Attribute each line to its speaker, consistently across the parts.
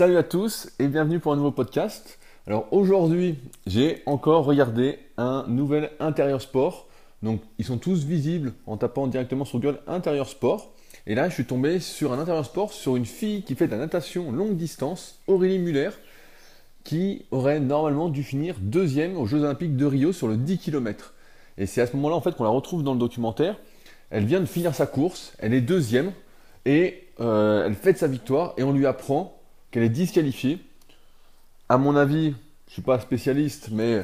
Speaker 1: Salut à tous et bienvenue pour un nouveau podcast. Alors aujourd'hui, j'ai encore regardé un nouvel intérieur sport. Donc ils sont tous visibles en tapant directement sur Google intérieur sport. Et là, je suis tombé sur un intérieur sport sur une fille qui fait de la natation longue distance, Aurélie Muller, qui aurait normalement dû finir deuxième aux Jeux Olympiques de Rio sur le 10 km. Et c'est à ce moment-là en fait qu'on la retrouve dans le documentaire. Elle vient de finir sa course, elle est deuxième et euh, elle fête sa victoire et on lui apprend qu'elle est disqualifiée. À mon avis, je ne suis pas spécialiste, mais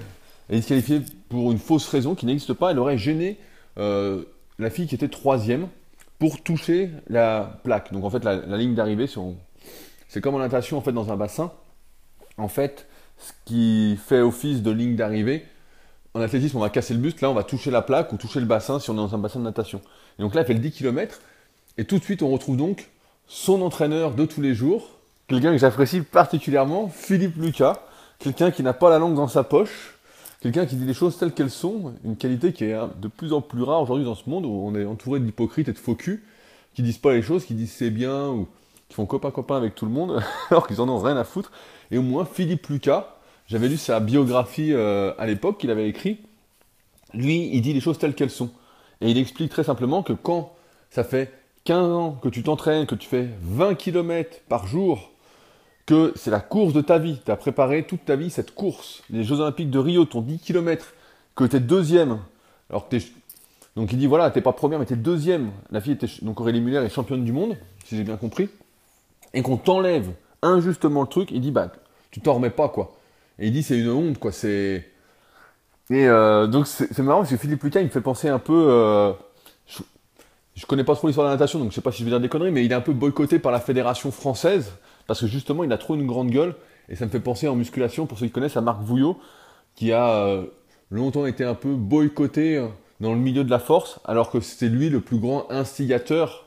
Speaker 1: elle est disqualifiée pour une fausse raison qui n'existe pas. Elle aurait gêné euh, la fille qui était troisième pour toucher la plaque. Donc en fait, la, ligne d'arrivée, c'est comme en natation en fait dans un bassin. En fait, ce qui fait office de ligne d'arrivée, en athlétisme, on va casser le buste. Là, on va toucher la plaque ou toucher le bassin si on est dans un bassin de natation. Et donc là, elle fait le 10 km. Et tout de suite, on retrouve donc son entraîneur de tous les jours, quelqu'un que j'apprécie particulièrement, Philippe Lucas, quelqu'un qui n'a pas la langue dans sa poche, quelqu'un qui dit les choses telles qu'elles sont, une qualité qui est de plus en plus rare aujourd'hui dans ce monde où on est entouré d'hypocrites et de faux culs, qui disent pas les choses, qui disent c'est bien ou qui font copain-copain avec tout le monde, alors qu'ils en ont rien à foutre. Et au moins, Philippe Lucas, j'avais lu sa biographie euh, à l'époque qu'il avait écrit. Lui, il dit les choses telles qu'elles sont. Et il explique très simplement que quand ça fait 15 ans que tu t'entraînes, que tu fais 20 km par jour, que c'est la course de ta vie, tu as préparé toute ta vie cette course, les Jeux Olympiques de Rio, ton 10 km, que tu es deuxième, alors que Donc il dit voilà, t'es pas première, mais tu es deuxième. La fille était. Donc Aurélie Muller est championne du monde, si j'ai bien compris. Et qu'on t'enlève injustement le truc, il dit bah, tu t'en remets pas, quoi. Et il dit c'est une honte, quoi. C'est. Et euh, donc c'est marrant parce que Philippe Lucas, il me fait penser un peu. Euh, je connais pas trop l'histoire de la natation, donc je sais pas si je vais dire des conneries, mais il est un peu boycotté par la fédération française, parce que justement, il a trop une grande gueule, et ça me fait penser en musculation, pour ceux qui connaissent, à Marc Vouillot, qui a euh, longtemps été un peu boycotté euh, dans le milieu de la force, alors que c'était lui le plus grand instigateur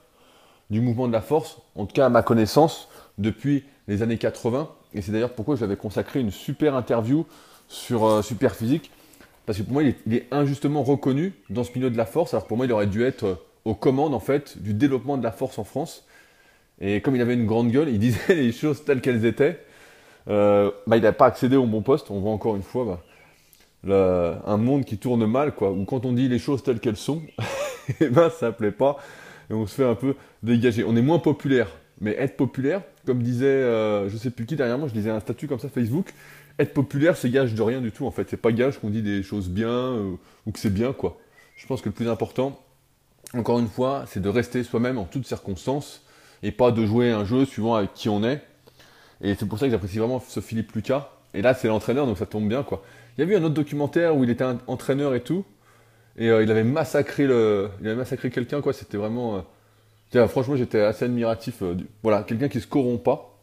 Speaker 1: du mouvement de la force, en tout cas à ma connaissance, depuis les années 80, et c'est d'ailleurs pourquoi je lui avais consacré une super interview sur euh, Super Physique, parce que pour moi, il est, il est, injustement reconnu dans ce milieu de la force, alors pour moi, il aurait dû être aux commandes en fait du développement de la force en France. Et comme il avait une grande gueule, il disait les choses telles qu'elles étaient. Euh, bah, il n'a pas accédé au bon poste. On voit encore une fois bah, un monde qui tourne mal, quoi. Où quand on dit les choses telles qu'elles sont, et eh ben ça plaît pas et on se fait un peu dégager. On est moins populaire, mais être populaire, comme disait, euh, je sais plus qui derrière moi, je disais un statut comme ça Facebook. Être populaire, c'est gage de rien du tout en fait. C'est pas gage qu'on dit des choses bien euh, ou que c'est bien quoi. Je pense que le plus important, encore une fois, c'est de rester soi-même en toutes circonstances et pas de jouer un jeu suivant avec qui on est. Et c'est pour ça que j'apprécie vraiment ce Philippe Lucas. Et là, c'est l'entraîneur, donc ça tombe bien. Il y a vu un autre documentaire où il était entraîneur et tout, et euh, il avait massacré le, il avait massacré quelqu'un. C'était vraiment, euh, franchement, j'étais assez admiratif. Euh, voilà, quelqu'un qui se corrompt pas.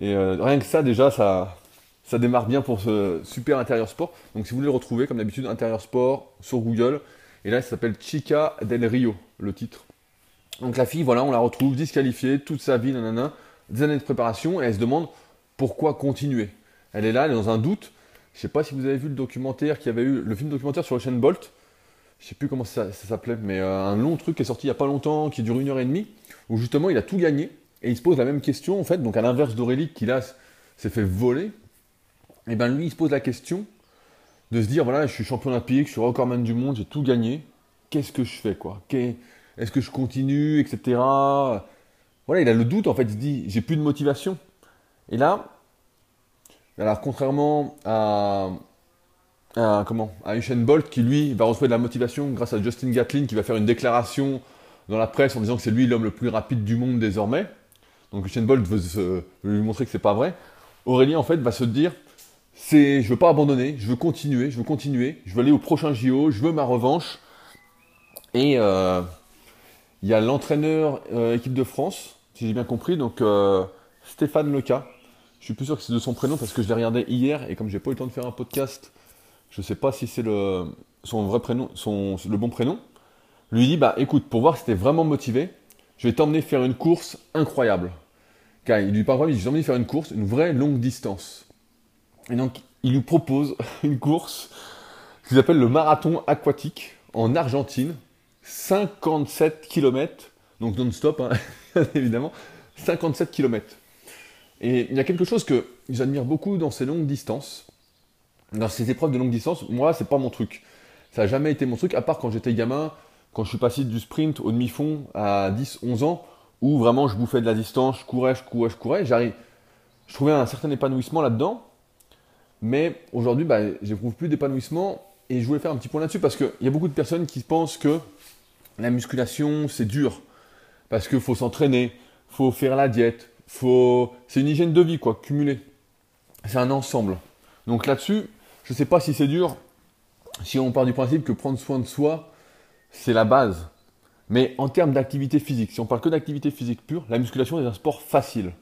Speaker 1: Et rien que ça, déjà, ça, ça démarre bien pour ce super intérieur sport. Donc, si vous voulez le retrouver, comme d'habitude, intérieur sport sur Google. Et là, ça s'appelle Chica del Rio, le titre. Donc la fille, voilà, on la retrouve disqualifiée toute sa vie, nanana, des années de préparation, et elle se demande pourquoi continuer. Elle est là, elle est dans un doute. Je ne sais pas si vous avez vu le documentaire qui avait eu, le film documentaire sur Ocean Bolt. Je sais plus comment ça, s'appelait, mais euh, un long truc qui est sorti il n'y a pas longtemps, qui dure une heure et demie, où justement il a tout gagné, et il se pose la même question, en fait, donc à l'inverse d'Aurélie qui là s'est fait voler, et bien lui il se pose la question de se dire voilà, je suis champion olympique, je suis recordman du monde, j'ai tout gagné. Qu'est-ce que je fais quoi? Est-ce que je continue, etc. Voilà, il a le doute en fait. Il se dit j'ai plus de motivation. Et là, alors contrairement à, comment à Usain Bolt qui lui va retrouver de la motivation grâce à Justin Gatlin qui va faire une déclaration dans la presse en disant que c'est lui l'homme le plus rapide du monde désormais. Donc Usain Bolt veut, lui montrer que c'est pas vrai. Aurélie en fait va se dire c'est je veux pas abandonner, je veux continuer, je veux continuer, je veux aller au prochain JO, je veux ma revanche. Et euh, il y a l'entraîneur euh, équipe de France, si j'ai bien compris, donc euh, Stéphane Leca. Je suis plus sûr que c'est de son prénom parce que je l'ai regardé hier et comme j'ai pas eu le temps de faire un podcast, je sais pas si c'est le son vrai prénom, son bon prénom. Lui dit bah écoute, pour voir si t'es vraiment motivé, je vais t'emmener faire une course incroyable. Il lui parle il dit t'emmener faire une course, une vraie longue distance. Et donc, il lui propose une course qu'ils appellent le marathon aquatique en Argentine. 57 km, donc non-stop, hein, évidemment. 57 km. Et il y a quelque chose que j'admire beaucoup dans ces longues distances, dans ces épreuves de longue distance. Moi, c'est pas mon truc. Ça n'a jamais été mon truc, à part quand j'étais gamin, quand je suis passé du sprint au demi-fond à 10, 11 ans, où vraiment je bouffais de la distance, je courais, je courais, je courais. J'arrive, je trouvais un certain épanouissement là-dedans. Mais aujourd'hui, bah, j'éprouve plus d'épanouissement. Et je voulais faire un petit point là-dessus parce qu'il y a beaucoup de personnes qui pensent que la musculation, c'est dur. Parce qu'il faut s'entraîner, faut faire la diète, faut... c'est une hygiène de vie, quoi, cumulée. C'est un ensemble. Donc là-dessus, je ne sais pas si c'est dur, si on part du principe que prendre soin de soi, c'est la base. Mais en termes d'activité physique, si on parle que d'activité physique pure, la musculation est un sport facile.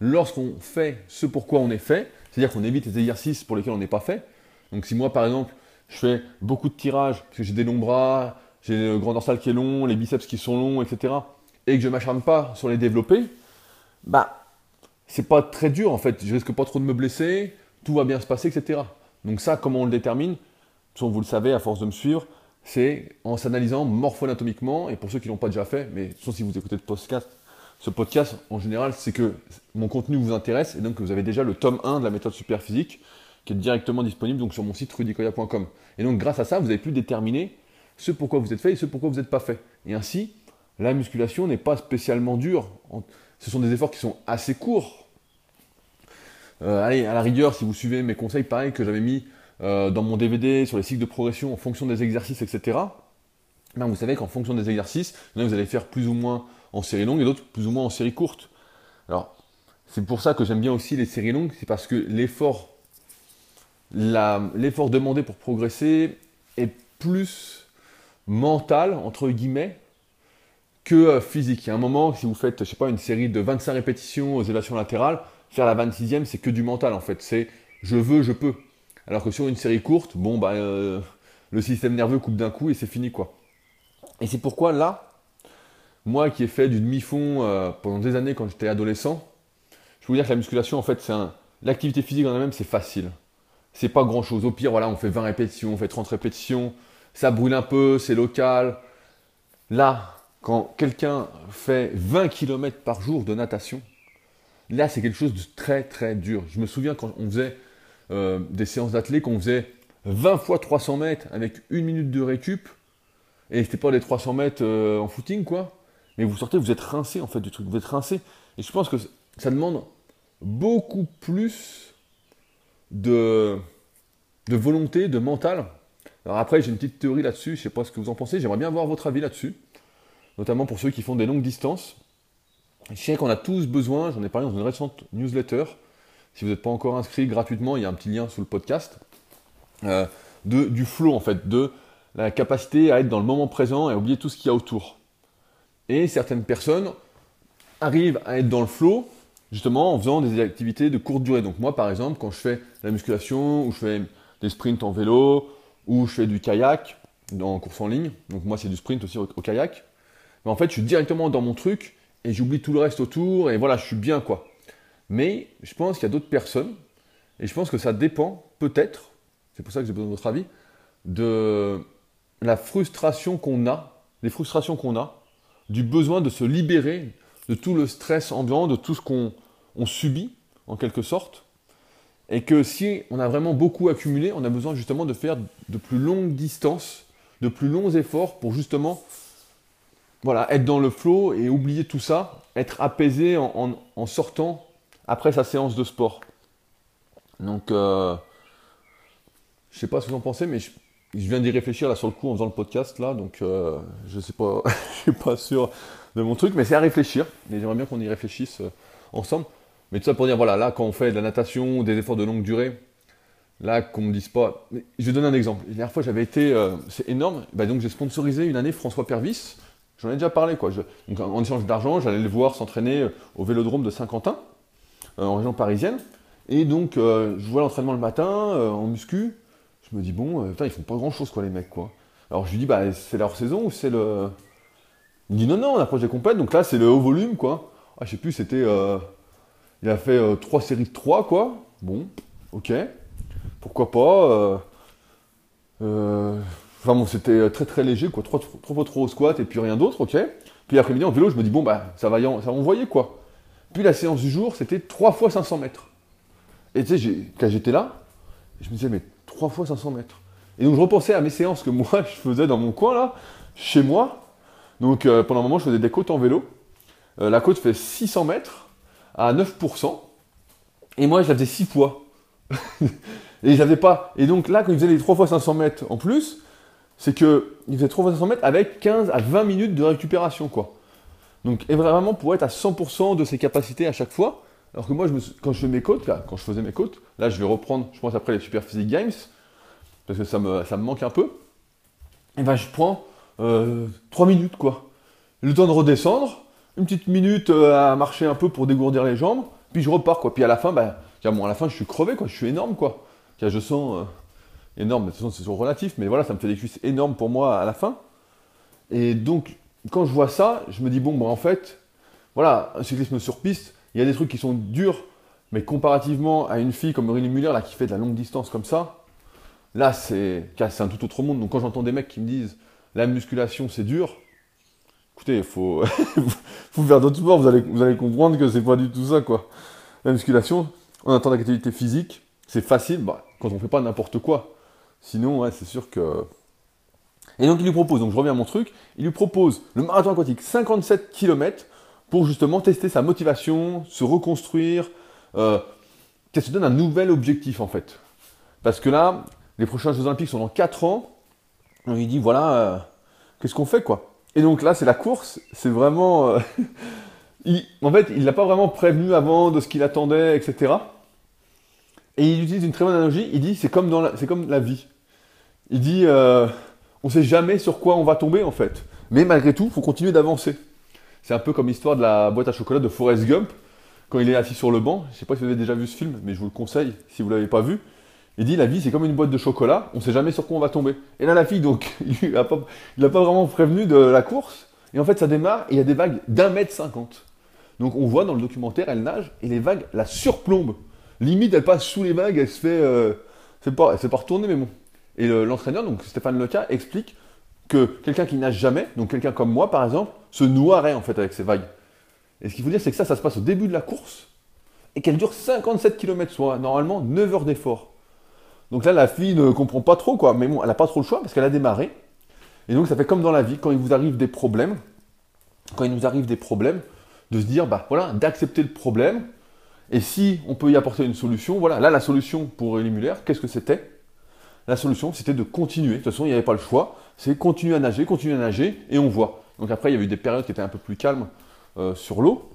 Speaker 1: Lorsqu'on fait ce pourquoi on est fait, c'est-à-dire qu'on évite les exercices pour lesquels on n'est pas fait. Donc si moi par exemple, je fais beaucoup de tirages, parce que j'ai des longs bras, j'ai le grand dorsal qui est long, les biceps qui sont longs, etc., et que je ne m'acharne pas sur les développer, bah, c'est pas très dur en fait. Je risque pas trop de me blesser, tout va bien se passer, etc. Donc ça, comment on le détermine? Vous le savez, à force de me suivre, c'est en s'analysant morpho-anatomiquement, et pour ceux qui ne l'ont pas déjà fait, mais sauf si vous écoutez podcast, ce podcast en général, c'est que mon contenu vous intéresse, et donc que vous avez déjà le tome 1 de la méthode super physique, qui est directement disponible sur mon site rudicoya.com. Et donc grâce à ça, vous avez pu déterminer ce pourquoi vous êtes fait et ce pourquoi vous n'êtes pas fait. Et ainsi, la musculation n'est pas spécialement dure. Ce sont des efforts qui sont assez courts. Euh, allez, à la rigueur, si vous suivez mes conseils, pareil, que j'avais mis euh, dans mon DVD sur les cycles de progression en fonction des exercices, etc. Ben, vous savez qu'en fonction des exercices, vous allez faire plus ou moins en série longue et d'autres plus ou moins en série courte. Alors, c'est pour ça que j'aime bien aussi les séries longues, c'est parce que l'effort, l'effort demandé pour progresser est plus mental, entre guillemets, que euh, physique. Il y a un moment, si vous faites, je sais pas, une série de 25 répétitions aux élévations latérales, faire la 26e, c'est que du mental en fait. C'est je veux, je peux. Alors que sur une série courte, bon, bah, euh, le système nerveux coupe d'un coup et c'est fini quoi. Et c'est pourquoi là, moi qui ai fait du demi-fond euh, pendant des années quand j'étais adolescent, je peux vous dire que la musculation, en fait, c'est un... l'activité physique en elle-même, c'est facile. C'est pas grand chose. Au pire, voilà, on fait 20 répétitions, on fait 30 répétitions, ça brûle un peu, c'est local. Là, quand quelqu'un fait 20 km par jour de natation, là c'est quelque chose de très très dur. Je me souviens quand on faisait euh, des séances d'athlètes, qu'on faisait 20 fois 300 mètres avec une minute de récup, et c'était pas les 300 mètres euh, en footing quoi, mais vous sortez, vous êtes rincé en fait du truc, vous êtes rincé. Et je pense que ça demande beaucoup plus de, de volonté, de mental. Alors après, j'ai une petite théorie là-dessus, je sais pas ce que vous en pensez, j'aimerais bien avoir votre avis là-dessus notamment pour ceux qui font des longues distances. Je sais qu'on a tous besoin, j'en ai parlé dans une récente newsletter, si vous n'êtes pas encore inscrit gratuitement, il y a un petit lien sous le podcast, euh, de, du flow en fait, de la capacité à être dans le moment présent et à oublier tout ce qu'il y a autour. Et certaines personnes arrivent à être dans le flow justement en faisant des activités de courte durée. Donc moi par exemple, quand je fais la musculation ou je fais des sprints en vélo ou je fais du kayak en course en ligne, donc moi c'est du sprint aussi au kayak, mais en fait, je suis directement dans mon truc et j'oublie tout le reste autour et voilà, je suis bien quoi. Mais je pense qu'il y a d'autres personnes et je pense que ça dépend peut-être, c'est pour ça que j'ai besoin de votre avis, de la frustration qu'on a, des frustrations qu'on a, du besoin de se libérer de tout le stress ambiant, de tout ce qu'on subit en quelque sorte. Et que si on a vraiment beaucoup accumulé, on a besoin justement de faire de plus longues distances, de plus longs efforts pour justement voilà, être dans le flow et oublier tout ça, être apaisé en, sortant après sa séance de sport. Donc, euh, je sais pas ce que vous en pensez, mais je, viens d'y réfléchir là sur le coup en faisant le podcast là, donc euh, je sais pas, suis pas sûr de mon truc, mais c'est à réfléchir. Et j'aimerais bien qu'on y réfléchisse euh, ensemble. Mais tout ça pour dire, voilà, là quand on fait de la natation, des efforts de longue durée, là qu'on me dise pas. je vais donner un exemple. La dernière fois j'avais été, euh, c'est énorme. Bah, donc j'ai sponsorisé une année François Pervis J'en ai déjà parlé, quoi. donc, en échange d'argent, j'allais le voir s'entraîner euh, au vélodrome de Saint-Quentin, euh, en région parisienne. Et donc, je vois l'entraînement le matin, en muscu. Je me dis, bon, putain, ils font pas grand-chose, quoi, les mecs, quoi. Alors, je lui dis, bah, c'est leur saison ou c'est le. Il me dit, non, non, on approche des compètes, donc là, c'est le haut volume, quoi. Ah, je sais plus, c'était. Il a fait trois séries de 3, quoi. Bon, ok. Pourquoi pas. Enfin bon, c'était euh, très très léger, quoi. Trois, fois trop au squat et puis rien d'autre, ok. Puis l'après-midi en vélo, je me dis, bon, bah, ça va, y en, ça va envoyer, quoi. Puis la séance du jour, c'était 3 fois 500 mètres. Et tu sais, quand j'étais là, je me disais, mais 3 fois 500 mètres. Et donc je repensais à mes séances que moi je faisais dans mon coin là, chez moi. Donc euh, pendant un moment, je faisais des côtes en vélo. Euh, la côte fait 600 mètres à 9%. Et moi, je la faisais 6 fois. et j'avais pas. Et donc là, quand il faisait les 3 fois 500 mètres en plus, c'est que il faisait 3 fois 500 mètres avec 15 à 20 minutes de récupération, quoi. Donc, et vraiment pour être à 100% de ses capacités à chaque fois. Alors que moi, je me, quand je fais mes côtes, quand je faisais mes côtes, là, je vais reprendre, je pense après les Super Physique Games, parce que ça me, manque un peu. Et ben, je prends euh, 3 minutes, quoi. Le temps de redescendre, une petite minute euh, à marcher un peu pour dégourdir les jambes, puis je repars, quoi. Puis à la fin, ben, bon, à la fin, je suis crevé, quoi. Je suis énorme, quoi. je sens euh, énorme, de toute façon, c'est toujours relatif, mais voilà, ça me fait des cuisses énormes pour moi à la fin. Et donc, quand je vois ça, je me dis, bon, ben, en fait, voilà, un cyclisme sur piste, il y a des trucs qui sont durs, mais comparativement à une fille comme Aurélie Muller, là, qui fait de la longue distance comme ça, là, c'est un tout autre monde. Donc, quand j'entends des mecs qui me disent, la musculation, c'est dur, écoutez, il faut, faut faire d'autres sports, vous allez, vous allez comprendre que c'est pas du tout ça, quoi. La musculation, on attend l'activité physique, c'est facile, bah, quand on fait pas n'importe quoi. Sinon, ouais, c'est sûr que et donc il lui propose, donc je reviens à mon truc, il lui propose le marathon aquatique 57 km pour justement tester sa motivation, se reconstruire, euh, qu'elle se donne un nouvel objectif en fait. Parce que là, les prochains Jeux Olympiques sont dans 4 ans, donc il dit voilà, euh, qu'est-ce qu'on fait quoi? Et donc là, c'est la course, c'est vraiment. Euh, en fait, il l'a pas vraiment prévenu avant de ce qu'il attendait, etc. Et il utilise une très bonne analogie, il dit c'est comme, dans la, comme la vie. Il dit on ne sait jamais sur quoi on va tomber en fait. Mais malgré tout, faut continuer d'avancer. C'est un peu comme l'histoire de la boîte à chocolat de Forrest Gump, quand il est assis sur le banc. Je sais pas si vous avez déjà vu ce film, mais je vous le conseille si vous l'avez pas vu. Il dit la vie c'est comme une boîte de chocolat, on ne sait jamais sur quoi on va tomber. Et là la fille donc, il n'a pas, pas, vraiment prévenu de la course. Et en fait ça démarre et il y a des vagues d'un mètre cinquante. Donc on voit dans le documentaire, elle nage et les vagues la surplombent. Limite elle passe sous les vagues, elle se fait... Euh, pas, elle s'est pas retournée mais bon. Et l'entraîneur, donc Stéphane Leca, explique que quelqu'un qui nage jamais, donc quelqu'un comme moi par exemple, se noierait en fait avec ces vagues. Et ce qu'il faut dire, c'est que ça, ça se passe au début de la course et qu'elle dure 57 km, soit normalement 9 heures d'effort. Donc là, la fille ne comprend pas trop, quoi. Mais bon, elle n'a pas trop le choix parce qu'elle a démarré. Et donc, ça fait comme dans la vie, quand il vous arrive des problèmes, quand il nous arrive des problèmes, de se dire, bah voilà, d'accepter le problème. Et si on peut y apporter une solution, voilà, là, la solution pour Elie qu'est-ce que c'était? La solution, c'était de continuer. De toute façon, il n'y avait pas le choix. C'est continuer à nager, continuer à nager, et on voit. Donc après, il y a eu des périodes qui étaient un peu plus calmes euh, sur l'eau.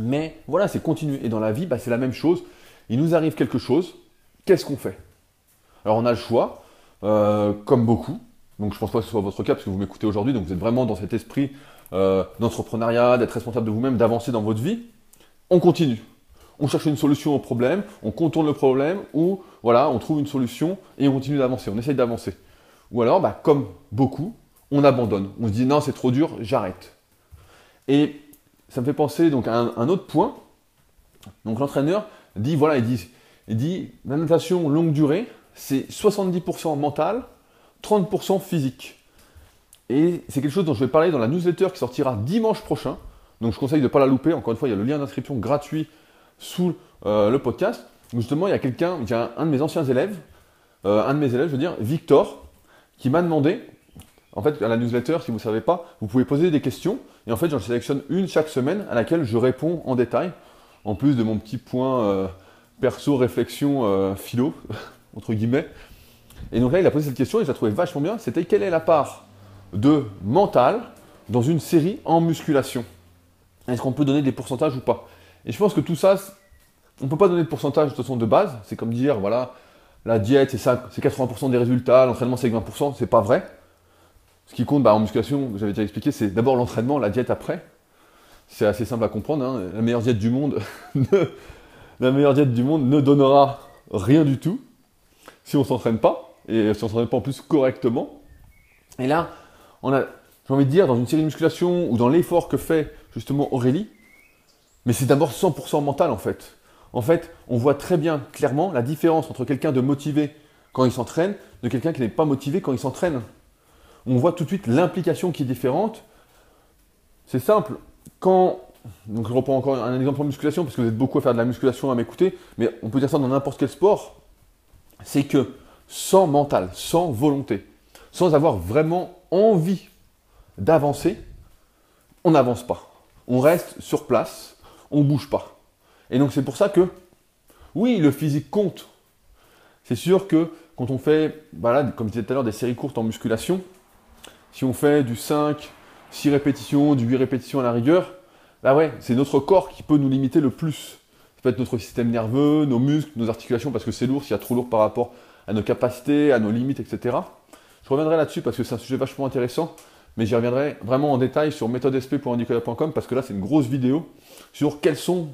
Speaker 1: Mais voilà, c'est continuer. Et dans la vie, bah, c'est la même chose. Il nous arrive quelque chose, qu'est-ce qu'on fait? Alors on a le choix, euh, comme beaucoup. Donc je ne pense pas que ce soit votre cas, parce que vous m'écoutez aujourd'hui, donc vous êtes vraiment dans cet esprit euh, d'entrepreneuriat, d'être responsable de vous-même, d'avancer dans votre vie. On continue on cherche une solution au problème, on contourne le problème, ou voilà, on trouve une solution et on continue d'avancer, on essaye d'avancer. Ou alors, bah, comme beaucoup, on abandonne. On se dit non, c'est trop dur, j'arrête. Et ça me fait penser donc à un, autre point. Donc l'entraîneur dit voilà, il dit, il dit la natation longue durée, c'est 70% mental, 30% physique. Et c'est quelque chose dont je vais parler dans la newsletter qui sortira dimanche prochain. Donc je conseille de ne pas la louper. Encore une fois, il y a le lien d'inscription gratuit sous euh, le podcast. Justement, il y a quelqu'un, il y a un, de mes anciens élèves, euh, un de mes élèves, je veux dire, Victor, qui m'a demandé, en fait, à la newsletter, si vous ne savez pas, vous pouvez poser des questions, et en fait, j'en sélectionne une chaque semaine à laquelle je réponds en détail, en plus de mon petit point euh, perso, réflexion, philo, entre guillemets. Et donc là, il a posé cette question et je la trouvais vachement bien. C'était quelle est la part de mental dans une série en musculation? Est-ce qu'on peut donner des pourcentages ou pas? Et je pense que tout ça, on ne peut pas donner de pourcentage de façon de base. C'est comme dire, voilà, la diète c'est 80% des résultats, l'entraînement c'est 20%, c'est pas vrai. Ce qui compte bah, en musculation, j'avais déjà expliqué, c'est d'abord l'entraînement, la diète après. C'est assez simple à comprendre. Hein. La meilleure diète du monde, la meilleure diète du monde ne donnera rien du tout si on s'entraîne pas et si on s'entraîne pas en plus correctement. Et là, on a, j'ai envie de dire, dans une série de musculation ou dans l'effort que fait justement Aurélie, mais c'est d'abord 100% mental en fait. En fait, on voit très bien, clairement, la différence entre quelqu'un de motivé quand il s'entraîne de quelqu'un qui n'est pas motivé quand il s'entraîne. On voit tout de suite l'implication qui est différente. C'est simple. Quand donc je reprends encore un exemple en musculation, parce que vous êtes beaucoup à faire de la musculation à m'écouter, mais on peut dire ça dans n'importe quel sport, c'est que sans mental, sans volonté, sans avoir vraiment envie d'avancer, on n'avance pas. On reste sur place, on ne bouge pas. Et donc c'est pour ça que, oui, le physique compte. C'est sûr que quand on fait, bah comme je disais tout à l'heure, des séries courtes en musculation, si on fait du 5, 6 répétitions, du 8 répétitions à la rigueur, là ouais, c'est notre corps qui peut nous limiter le plus. Peut être notre système nerveux, nos muscles, nos articulations, parce que c'est lourd, s'il y a trop lourd par rapport à nos capacités, à nos limites, etc. Je reviendrai là-dessus parce que c'est un sujet vachement intéressant, mais j'y reviendrai vraiment en détail sur méthodesp.handicola.com parce que là c'est une grosse vidéo sur quelles sont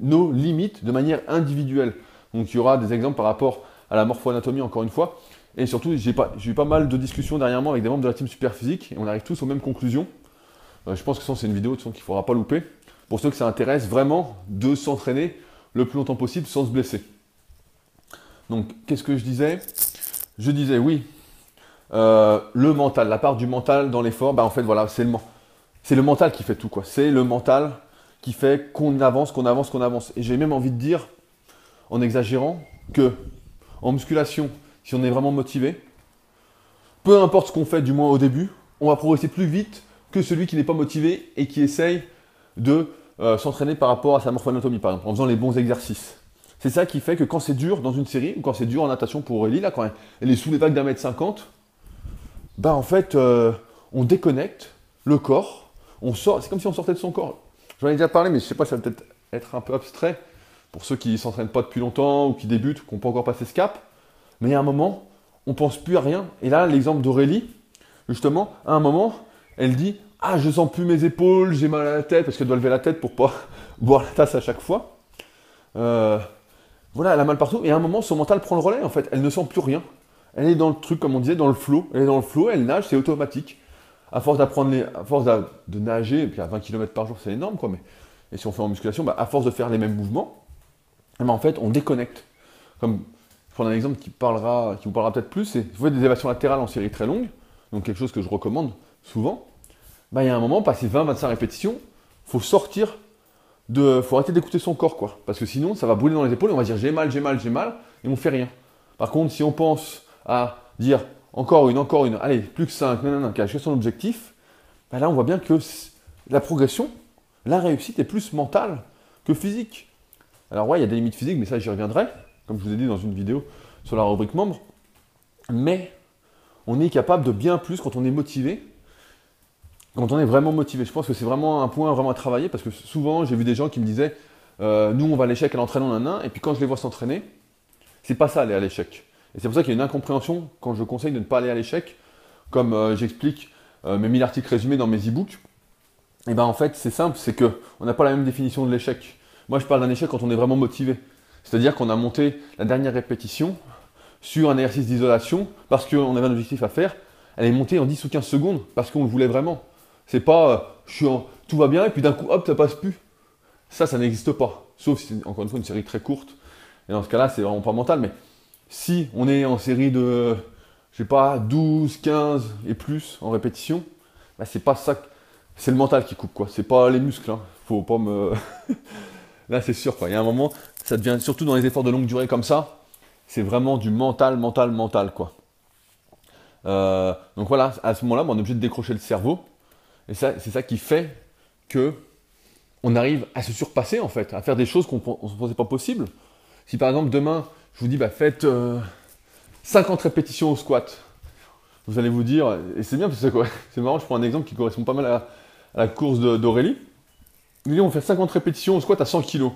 Speaker 1: nos limites de manière individuelle. Donc il y aura des exemples par rapport à la morpho-anatomie encore une fois. Et surtout, j'ai eu pas mal de discussions dernièrement avec des membres de la team Superphysique et on arrive tous aux mêmes conclusions. Euh, je pense que c'est une vidéo qu'il ne faudra pas louper. Pour ceux que ça intéresse vraiment de s'entraîner le plus longtemps possible sans se blesser. Donc, qu'est-ce que je disais? Je disais, oui, euh, le mental, la part du mental dans l'effort, bah en fait, voilà, c'est le, c'est le mental qui fait tout, quoi. C'est le mental qui fait qu'on avance, qu'on avance, qu'on avance. Et j'ai même envie de dire, en exagérant, que en musculation, si on est vraiment motivé, peu importe ce qu'on fait, du moins au début, on va progresser plus vite que celui qui n'est pas motivé et qui essaye de euh, s'entraîner par rapport à sa morphoanatomie, par exemple, en faisant les bons exercices. C'est ça qui fait que quand c'est dur dans une série, ou quand c'est dur en natation pour Aurélie, là, quand elle est sous les vagues d'un mètre cinquante, bah en fait, euh, on déconnecte le corps, on sort, c'est comme si on sortait de son corps. J'en ai déjà parlé, mais je sais pas, ça va peut-être être un peu abstrait pour ceux qui ne s'entraînent pas depuis longtemps ou qui débutent, qui n'ont pas encore passé ce cap. Mais à un moment, on pense plus à rien. Et là, l'exemple d'Aurélie, justement, à un moment, elle dit Ah, je sens plus mes épaules, j'ai mal à la tête, parce qu'elle doit lever la tête pour pas boire la tasse à chaque fois. Euh, voilà, elle a mal partout. Et à un moment, son mental prend le relais, en fait. Elle ne sent plus rien. Elle est dans le truc, comme on disait, dans le flot. Elle est dans le flot, elle nage, c'est automatique. À force d'apprendre, à force de nager, et puis à 20 km par jour, c'est énorme, quoi. Mais, et si on fait en musculation, bah, à force de faire les mêmes mouvements, eh ben, en fait, on déconnecte. Comme, je prends un exemple qui, parlera, qui vous parlera peut-être plus, c'est vous faites des élévations latérales en série très longue, donc quelque chose que je recommande souvent. Bah, il y a un moment, passer 20-25 répétitions, faut sortir de, faut arrêter d'écouter son corps, quoi. Parce que sinon, ça va brûler dans les épaules et on va dire j'ai mal, j'ai mal, j'ai mal, et on fait rien. Par contre, si on pense à dire encore une, encore une, allez, plus que 5, non, non, non, a son objectif, bah là, on voit bien que la progression, la réussite est plus mentale que physique. Alors ouais, il y a des limites physiques, mais ça j'y reviendrai, comme je vous ai dit dans une vidéo sur la rubrique membre. Mais on est capable de bien plus quand on est motivé, quand on est vraiment motivé. Je pense que c'est vraiment un point vraiment à travailler, parce que souvent j'ai vu des gens qui me disaient, euh, nous on va à l'échec à l'entraînement un un, et puis quand je les vois s'entraîner, c'est pas ça aller à l'échec. Et c'est pour ça qu'il y a une incompréhension quand je conseille de ne pas aller à l'échec, comme euh, j'explique euh, mes 1000 articles résumés dans mes e-books. Et ben en fait c'est simple, c'est que on n'a pas la même définition de l'échec. Moi, je parle d'un échec quand on est vraiment motivé. C'est-à-dire qu'on a monté la dernière répétition sur un exercice d'isolation parce qu'on avait un objectif à faire. Elle est montée en 10 ou 15 secondes parce qu'on le voulait vraiment. C'est pas euh, je suis tout va bien et puis d'un coup, hop, ça passe plus. Ça, ça n'existe pas. Sauf si c'est encore une fois une série très courte. Et dans ce cas-là, c'est vraiment pas mental. Mais si on est en série de, je sais pas, 12, 15 et plus en répétition, bah, c'est pas ça. C'est le mental qui coupe, quoi. C'est pas les muscles. Hein. Faut pas me. Là, c'est sûr, quoi. Il y a un moment, ça devient, surtout dans les efforts de longue durée comme ça, c'est vraiment du mental, mental, mental, quoi. Euh, donc voilà, à ce moment-là, on est obligé de décrocher le cerveau. Et c'est ça qui fait que on arrive à se surpasser, en fait, à faire des choses qu'on ne pensait pas possible. Si par exemple, demain, je vous dis, bah, faites 50 euh, répétitions au squat, vous allez vous dire, et c'est bien parce que c'est marrant, je prends un exemple qui correspond pas mal à, la course d'Aurélie on fait 50 répétitions au squat à 100 kg.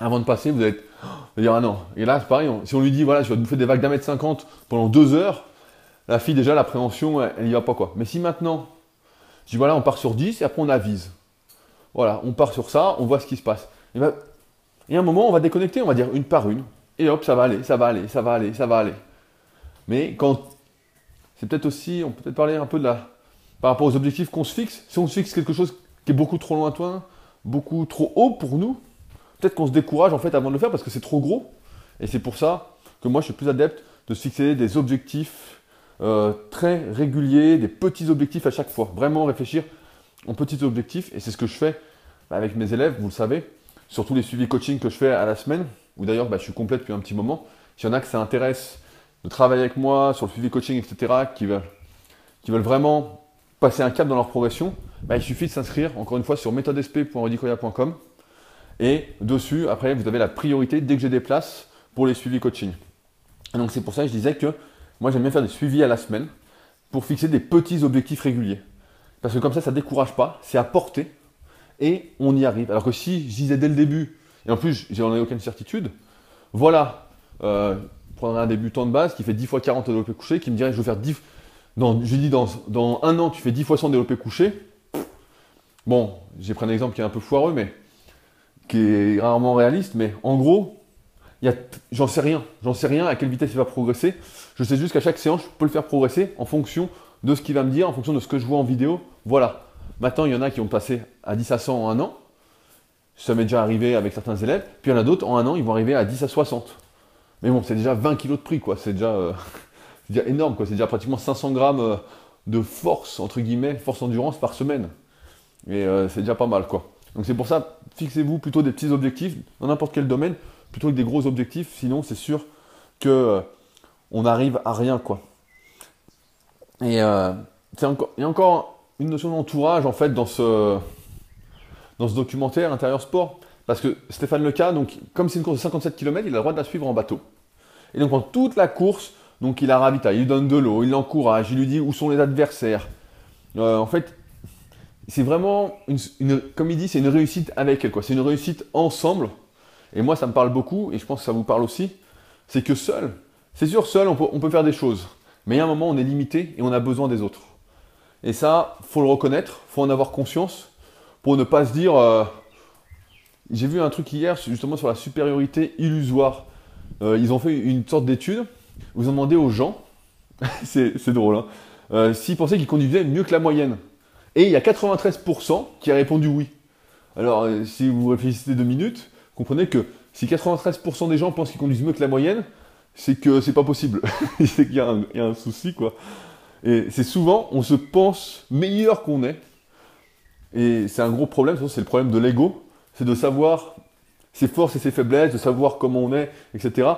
Speaker 1: Avant de passer, vous allez, dire ah non. Et là, c'est pareil, si on lui dit voilà, je vais nous faire des vagues d'un mètre 50 pendant deux heures, la fille déjà l'appréhension, elle, n'y va pas quoi. Mais si maintenant, je dis voilà, on part sur 10 et après on avise. Voilà, on part sur ça, on voit ce qui se passe. Et, ben, a un moment, on va déconnecter, on va dire une par une. Et hop, ça va aller, ça va aller, ça va aller, ça va aller. Mais quand. C'est peut-être aussi, on peut peut-être parler un peu de la. Par rapport aux objectifs qu'on se fixe. Si on se fixe quelque chose qui est beaucoup trop lointain, beaucoup trop haut pour nous, peut-être qu'on se décourage en fait avant de le faire parce que c'est trop gros. Et c'est pour ça que moi je suis plus adepte de se fixer des objectifs euh, très réguliers, des petits objectifs à chaque fois. Vraiment réfléchir en petits objectifs. Et c'est ce que je fais bah, avec mes élèves, vous le savez, surtout les suivis coaching que je fais à la semaine, ou d'ailleurs bah, je suis complet depuis un petit moment. S'il y en a que ça intéresse de travailler avec moi sur le suivi coaching, etc., qui veulent, vraiment passer un cap dans leur progression, bah, il suffit de s'inscrire encore une fois sur méthodesp.rudicoya.com et dessus, après, vous avez la priorité dès que j'ai des places pour les suivis coaching. donc c'est pour ça que je disais que moi j'aime bien faire des suivis à la semaine pour fixer des petits objectifs réguliers. Parce que comme ça, ça ne décourage pas, c'est à portée et on y arrive. Alors que si je disais dès le début, et en plus j'en ai aucune certitude, voilà, euh, prendre un débutant de base qui fait 10 fois 40 développé couché, qui me dirait je veux faire 10, dans, je dis dans, dans un an tu fais 10 fois 100 développé couché. Bon, j'ai pris un exemple qui est un peu foireux, mais qui est rarement réaliste, mais en gros, j'en sais rien. J'en sais rien à quelle vitesse il va progresser. Je sais juste qu'à chaque séance, je peux le faire progresser en fonction de ce qu'il va me dire, en fonction de ce que je vois en vidéo. Voilà. Maintenant, il y en a qui ont passé à 10 à 100 en un an. Ça m'est déjà arrivé avec certains élèves. Puis il y en a d'autres, en un an, ils vont arriver à 10 à 60. Mais bon, c'est déjà 20 kilos de prix, quoi. C'est déjà, euh, déjà, énorme, quoi. C'est déjà pratiquement 500 grammes euh, de force, entre guillemets, force endurance par semaine. Et euh, c'est déjà pas mal, quoi. Donc c'est pour ça, fixez-vous plutôt des petits objectifs dans n'importe quel domaine, plutôt que des gros objectifs. Sinon, c'est sûr que on n'arrive à rien, quoi. Et encore, il y a encore une notion d'entourage en fait dans ce, dans ce documentaire intérieur sport. Parce que Stéphane Leca, donc, comme c'est une course de 57 km, il a le droit de la suivre en bateau. Et donc pendant toute la course, donc il la ravitaille, il lui donne de l'eau, il l'encourage, il lui dit où sont les adversaires. Euh, en fait, c'est vraiment, une, comme il dit, c'est une réussite avec elle. C'est une réussite ensemble. Et moi, ça me parle beaucoup, et je pense que ça vous parle aussi. C'est que seul, c'est sûr, seul, on peut, faire des choses. Mais il y a un moment, on est limité et on a besoin des autres. Et ça, faut le reconnaître, faut en avoir conscience pour ne pas se dire. Euh, j'ai vu un truc hier justement sur la supériorité illusoire. Euh, ils ont fait une sorte d'étude ils ont demandé aux gens, c'est drôle, hein, euh, s'ils pensaient qu'ils conduisaient mieux que la moyenne. Et il y a 93% qui a répondu oui. Alors, si vous réfléchissez deux minutes, comprenez que si 93% des gens pensent qu'ils conduisent mieux que la moyenne, c'est que c'est pas possible. c'est qu'il y, a un souci, quoi. Et c'est souvent, on se pense meilleur qu'on est. Et c'est un gros problème, c'est le problème de l'ego. C'est de savoir ses forces et ses faiblesses, de savoir comment on est, etc.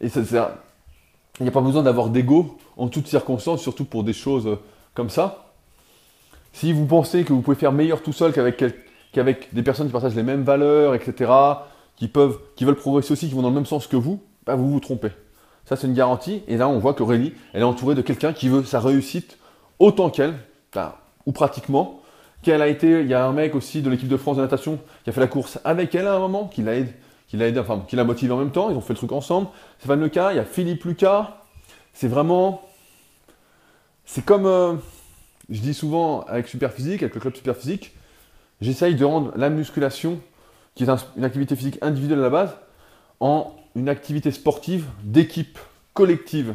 Speaker 1: Et il n'y a pas besoin d'avoir d'ego en toutes circonstances, surtout pour des choses comme ça. Si vous pensez que vous pouvez faire meilleur tout seul qu'avec des personnes qui partagent les mêmes valeurs, etc., qui, peuvent, qui veulent progresser aussi, qui vont dans le même sens que vous, bah vous vous trompez. Ça, c'est une garantie. Et là, on voit qu'Aurélie, elle est entourée de quelqu'un qui veut sa réussite autant qu'elle, ou pratiquement. Qu'elle a été, il y a un mec aussi de l'équipe de France de natation qui a fait la course avec elle à un moment, qui l'a aidé, qui l'a aidé, enfin, qui l'a motivé en même temps. Ils ont fait le truc ensemble. Stéphane Leca, il y a Philippe Lucas. C'est vraiment, c'est comme, euh, je dis souvent avec Superphysique, avec le club Superphysique, j'essaye de rendre la musculation, qui est une activité physique individuelle à la base, en une activité sportive d'équipe, collective.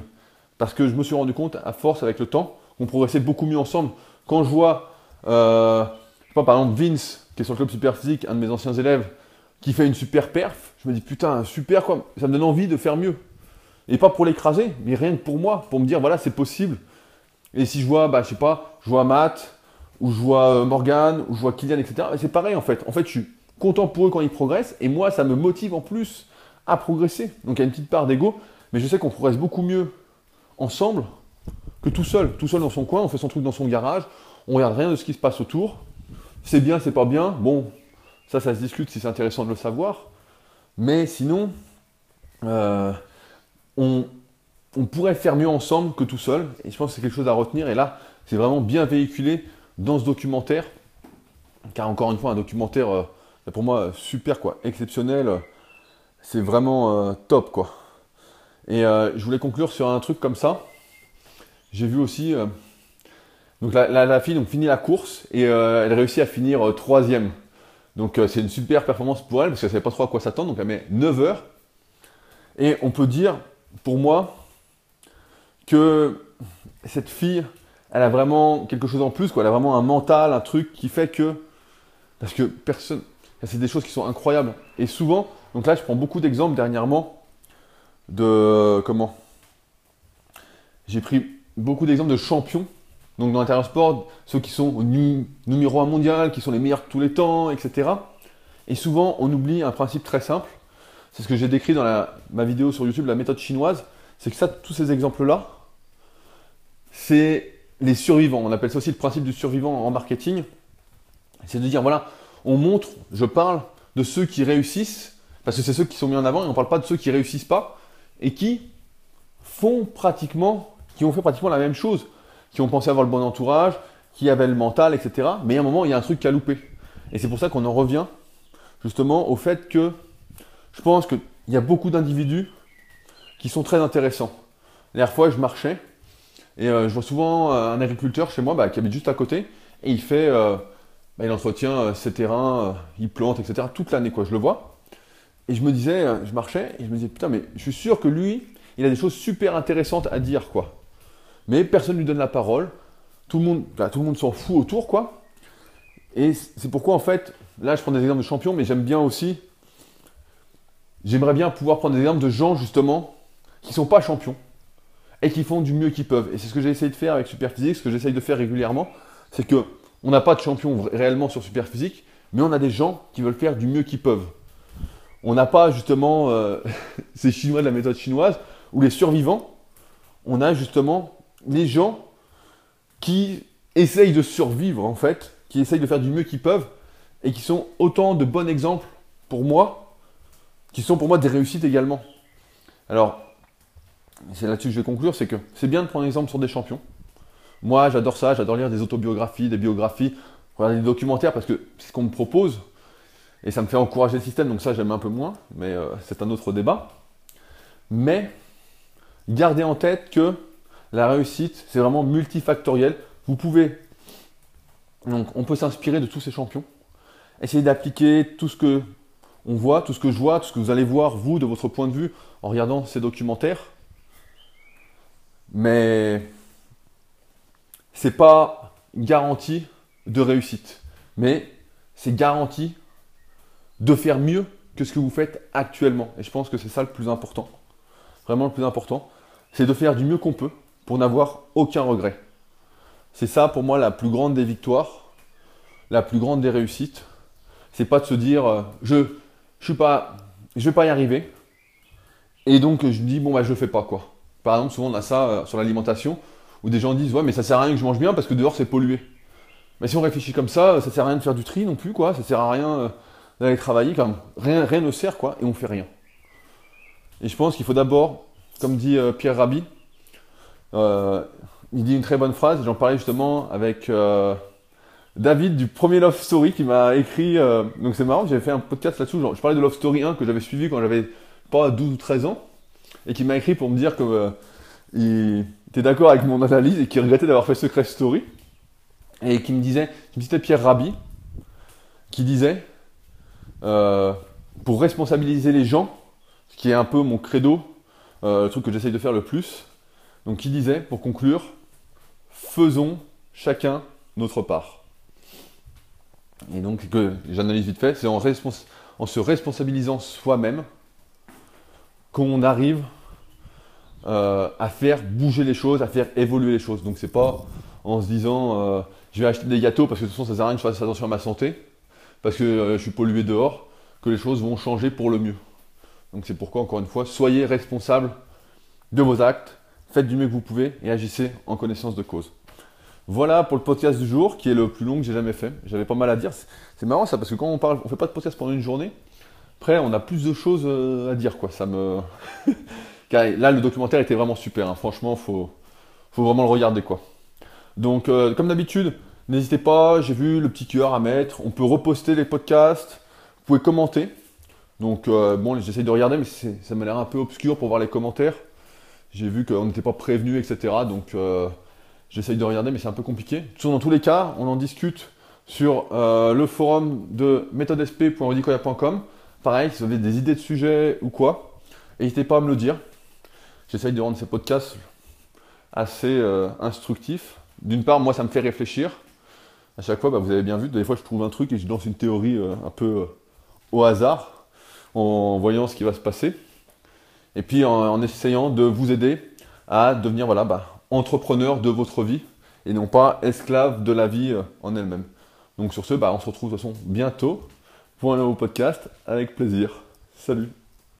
Speaker 1: Parce que je me suis rendu compte, à force, avec le temps, qu'on progressait beaucoup mieux ensemble. Quand je vois, euh, pas, par exemple, Vince, qui est sur le club super physique, un de mes anciens élèves, qui fait une super perf, je me dis putain, super quoi, ça me donne envie de faire mieux. Et pas pour l'écraser, mais rien que pour moi, pour me dire voilà, c'est possible. Et si je vois, bah, je sais pas, je vois Matt, ou je vois euh, Morgan, ou je vois Kylian, etc., c'est pareil en fait. En fait, je suis content pour eux quand ils progressent, et moi, ça me motive en plus à progresser. Donc il y a une petite part d'ego, mais je sais qu'on progresse beaucoup mieux ensemble que tout seul. Tout seul dans son coin, on fait son truc dans son garage, on regarde rien de ce qui se passe autour. C'est bien, c'est pas bien. Bon, ça, ça se discute si c'est intéressant de le savoir. Mais sinon, euh, on, on pourrait faire mieux ensemble que tout seul. Et je pense que c'est quelque chose à retenir. Et là, c'est vraiment bien véhiculé dans ce documentaire. Car encore une fois, un documentaire, euh, pour moi, super, quoi, exceptionnel c'est vraiment euh, top quoi. Et euh, je voulais conclure sur un truc comme ça. J'ai vu aussi, euh, donc la, fille donc, finit la course et elle réussit à finir troisième. Donc c'est une super performance pour elle parce qu'elle ne savait pas trop à quoi s'attendre. Donc elle met 9 heures. Et on peut dire, pour moi, que cette fille, elle a vraiment quelque chose en plus. Quoi. Elle a vraiment un mental, un truc qui fait que... Parce que personne... C'est des choses qui sont incroyables. Et souvent, donc là, je prends beaucoup d'exemples dernièrement de comment? J'ai pris beaucoup d'exemples de champions Donc dans l'intérieur sport, ceux qui sont au numéro 1 mondial, qui sont les meilleurs de tous les temps, etc. Et souvent, on oublie un principe très simple. C'est ce que j'ai décrit dans ma vidéo sur YouTube, la méthode chinoise. C'est que ça, tous ces exemples-là, c'est les survivants. On appelle ça aussi le principe du survivant en marketing. C'est de dire, voilà, on montre, je parle de ceux qui réussissent, parce que c'est ceux qui sont mis en avant, et on ne parle pas de ceux qui réussissent pas, et qui font pratiquement, qui ont fait pratiquement la même chose, qui ont pensé avoir le bon entourage, qui avaient le mental, etc. Mais à un moment, il y a un truc qui a loupé. Et c'est pour ça qu'on en revient justement au fait que je pense qu'il y a beaucoup d'individus qui sont très intéressants. La dernière fois, je marchais et euh, je vois souvent euh, un agriculteur chez moi bah, qui habite juste à côté et il fait, euh, bah, il entretient ses terrains, il plante, etc. toute l'année, quoi. Je le vois. Et je me disais, je marchais et je me disais, putain, mais je suis sûr que lui, il a des choses super intéressantes à dire, quoi. Mais personne ne lui donne la parole. Tout le monde, bah, tout le monde s'en fout autour, quoi. Et c'est pourquoi, en fait, là, je prends des exemples de champions, mais j'aime bien aussi. J'aimerais bien pouvoir prendre des exemples de gens, justement, qui ne sont pas champions et qui font du mieux qu'ils peuvent. Et c'est ce que j'ai essayé de faire avec Superphysique, ce que j'essaye de faire régulièrement, c'est que on n'a pas de champion réellement sur Superphysique, mais on a des gens qui veulent faire du mieux qu'ils peuvent. On n'a pas justement euh, ces Chinois de la méthode chinoise ou les survivants. On a justement les gens qui essayent de survivre en fait, qui essayent de faire du mieux qu'ils peuvent et qui sont autant de bons exemples pour moi, qui sont pour moi des réussites également. Alors, c'est là-dessus que je vais conclure, c'est que c'est bien de prendre exemple sur des champions. Moi, j'adore ça, j'adore lire des autobiographies, des biographies, regarder des documentaires parce que c'est ce qu'on me propose et ça me fait encourager le système, donc ça j'aime un peu moins, mais euh, c'est un autre débat. Mais gardez en tête que la réussite, c'est vraiment multifactoriel. Vous pouvez, donc on peut s'inspirer de tous ces champions, essayer d'appliquer tout ce que on voit, tout ce que je vois, tout ce que vous allez voir vous de votre point de vue en regardant ces documentaires. Mais c'est pas garantie de réussite, mais c'est garanti de faire mieux que ce que vous faites actuellement. Et je pense que c'est ça le plus important. Vraiment le plus important, c'est de faire du mieux qu'on peut pour n'avoir aucun regret. C'est ça pour moi la plus grande des victoires, la plus grande des réussites. C'est pas de se dire euh, je je je vais pas y arriver et donc je dis bon bah je le fais pas quoi. Par exemple, souvent on a ça euh, sur l'alimentation, où des gens disent ouais mais ça sert à rien que je mange bien parce que dehors c'est pollué. Mais si on réfléchit comme ça, ça sert à rien de faire du tri non plus quoi, ça sert à rien euh, d'aller travailler, quand rien, rien ne sert quoi, et on fait rien. Et je pense qu'il faut d'abord, comme dit euh, Pierre Rabhi, il dit une très bonne phrase, j'en parlais justement avec David du premier Love Story qui m'a écrit, donc c'est marrant, j'avais fait un podcast là-dessus, je parlais de Love Story 1 que j'avais suivi quand j'avais pas 12 ou 13 ans, et qui m'a écrit pour me dire qu'il euh, était d'accord avec mon analyse et qu'il regrettait d'avoir fait Secret Story. Et qui me disait, qui me citait Pierre Rabhi, qui disait, euh, pour responsabiliser les gens, ce qui est un peu mon credo, euh, le truc que j'essaye de faire le plus, donc qui disait, pour conclure, faisons chacun notre part. Et donc, que j'analyse vite fait, c'est en, en se responsabilisant soi-même qu'on arrive euh, à faire bouger les choses, à faire évoluer les choses. Donc c'est pas en se disant euh, je vais acheter des gâteaux parce que de toute façon ça sert à rien que je fasse attention à ma santé, parce que euh, je suis pollué dehors, que les choses vont changer pour le mieux. Donc c'est pourquoi encore une fois, soyez responsable de vos actes, faites du mieux que vous pouvez et agissez en connaissance de cause. Voilà pour le podcast du jour, qui est le plus long que j'ai jamais fait. J'avais pas mal à dire. C'est marrant ça, parce que quand on parle, on fait pas de podcast pendant une journée, après, on a plus de choses à dire, quoi. Ça me. Là, le documentaire était vraiment super. Hein. Franchement, faut, faut vraiment le regarder, quoi. Donc, euh, comme d'habitude, n'hésitez pas. J'ai vu le petit cœur à mettre. On peut reposter les podcasts. Vous pouvez commenter. Donc, euh, bon, j'essaye de regarder, mais ça m'a l'air un peu obscur pour voir les commentaires. J'ai vu qu'on n'était pas prévenu, etc. Donc, j'essaye de regarder, mais c'est un peu compliqué. Dans tous les cas, on en discute sur le forum de méthodesp.rodicoya.com. Pareil, si vous avez des idées de sujets ou quoi, n'hésitez pas à me le dire. J'essaye de rendre ces podcasts assez euh, instructifs. D'une part, moi, ça me fait réfléchir. À chaque fois, bah, vous avez bien vu, des fois, je trouve un truc et je lance une théorie euh, un peu euh, au hasard, en voyant ce qui va se passer. Et puis, en, essayant de vous aider à devenir voilà, bah, entrepreneur de votre vie et non pas esclaves de la vie en elle-même. Donc sur ce, bah, on se retrouve de toute façon bientôt pour un nouveau podcast avec plaisir. Salut